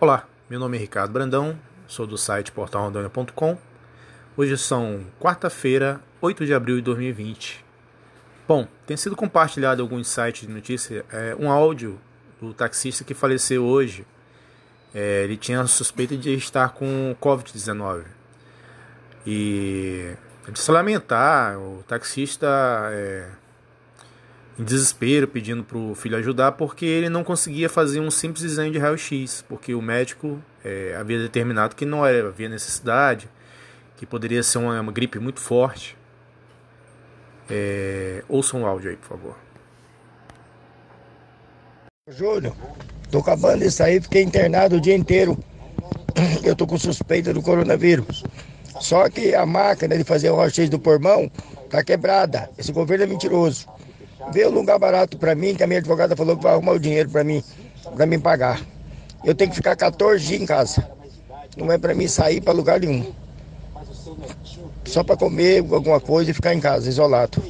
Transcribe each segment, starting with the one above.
Olá, meu nome é Ricardo Brandão, sou do site portalrondônia.com. Hoje são quarta-feira, 8 de abril de 2020. Bom, tem sido compartilhado em alguns sites de notícia é, um áudio do taxista que faleceu hoje. É, ele tinha suspeita de estar com Covid-19. E é de se lamentar, o taxista é, em desespero, pedindo para o filho ajudar, porque ele não conseguia fazer um simples exame de raio-x, porque o médico é, havia determinado que não havia necessidade, que poderia ser uma, uma gripe muito forte. É, ouça um áudio aí, por favor. Júlio, tô acabando de sair, fiquei internado o dia inteiro. Eu tô com suspeita do coronavírus. Só que a máquina de fazer o raio-x do pulmão tá quebrada. Esse governo é mentiroso. Vê um lugar barato para mim, que a minha advogada falou que vai arrumar o dinheiro para mim, para mim pagar. Eu tenho que ficar 14 dias em casa. Não é para mim sair para lugar nenhum. Só para comer alguma coisa e ficar em casa, isolado.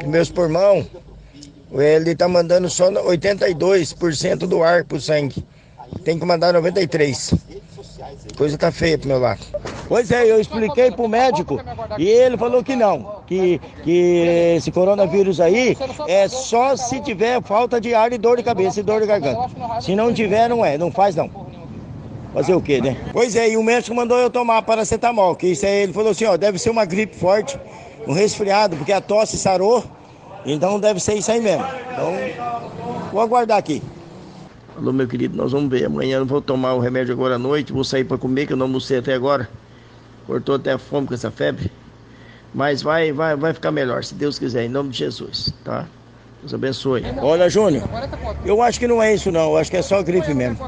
E meus pulmão, ele tá mandando só 82% do ar pro sangue. Tem que mandar 93. Coisa tá feia pro meu lado. Pois é, eu expliquei pro médico e ele falou que não, que, que esse coronavírus aí é só se tiver falta de ar e dor de cabeça e dor de garganta. Se não tiver, não é, não faz não. Fazer o quê, né? Pois é, e o médico mandou eu tomar paracetamol, que isso aí ele falou assim, ó, deve ser uma gripe forte, um resfriado, porque a tosse sarou, então deve ser isso aí mesmo. Então, vou aguardar aqui. Alô, meu querido, nós vamos ver. Amanhã eu vou tomar o remédio agora à noite, vou sair para comer, que eu não almocei até agora. Cortou até a fome com essa febre. Mas vai, vai, vai ficar melhor, se Deus quiser, em nome de Jesus, tá? Deus abençoe. Olha, Júnior, eu acho que não é isso não, eu acho que é só gripe mesmo.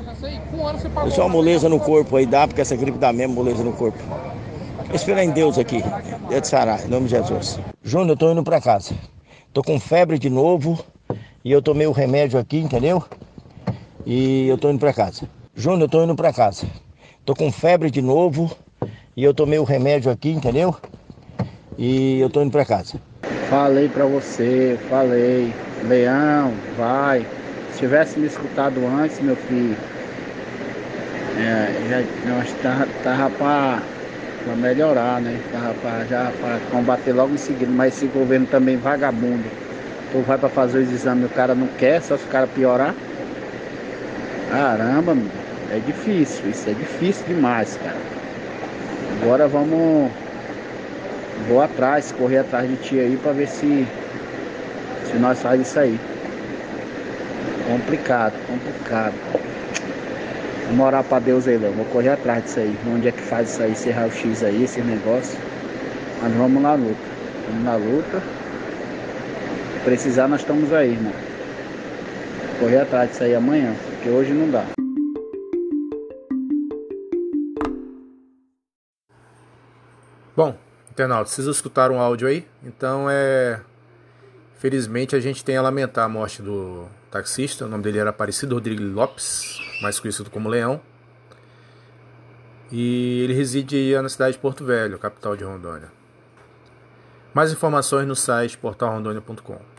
É só moleza no corpo aí, dá, porque essa gripe dá mesmo moleza no corpo. Esperar em Deus aqui, Deus de Sará, em nome de Jesus. Júnior, eu tô indo pra casa. Tô com febre de novo e eu tomei o remédio aqui, entendeu? E eu tô indo pra casa. Júnior, eu tô indo pra casa. Tô com febre de novo e eu tomei o remédio aqui, entendeu? E eu tô indo pra casa. Falei pra você, falei. Leão, vai. Se tivesse me escutado antes, meu filho, é, já, nós tava, tava pra, pra melhorar, né? Tava pra, já pra combater logo em seguida. Mas esse governo também vagabundo. Tu vai pra fazer os exames, o cara não quer, só se o cara piorar. Caramba, é difícil, isso é difícil demais, cara. Agora vamos. Vou atrás, correr atrás de ti aí pra ver se. Se nós faz isso aí. Complicado, complicado. Vamos orar pra Deus aí, Léo. Vou correr atrás disso aí. Onde é que faz isso aí, esse raio-x aí, esse negócio. Mas vamos na luta. Vamos na luta. Se precisar, nós estamos aí, irmão. Correr atrás disso aí amanhã, porque hoje não dá. Bom, internauta, vocês escutaram o áudio aí? Então é. Felizmente a gente tem a lamentar a morte do taxista. O nome dele era Aparecido Rodrigues Lopes, mais conhecido como Leão. E ele reside na cidade de Porto Velho, capital de Rondônia. Mais informações no site portalrondônia.com.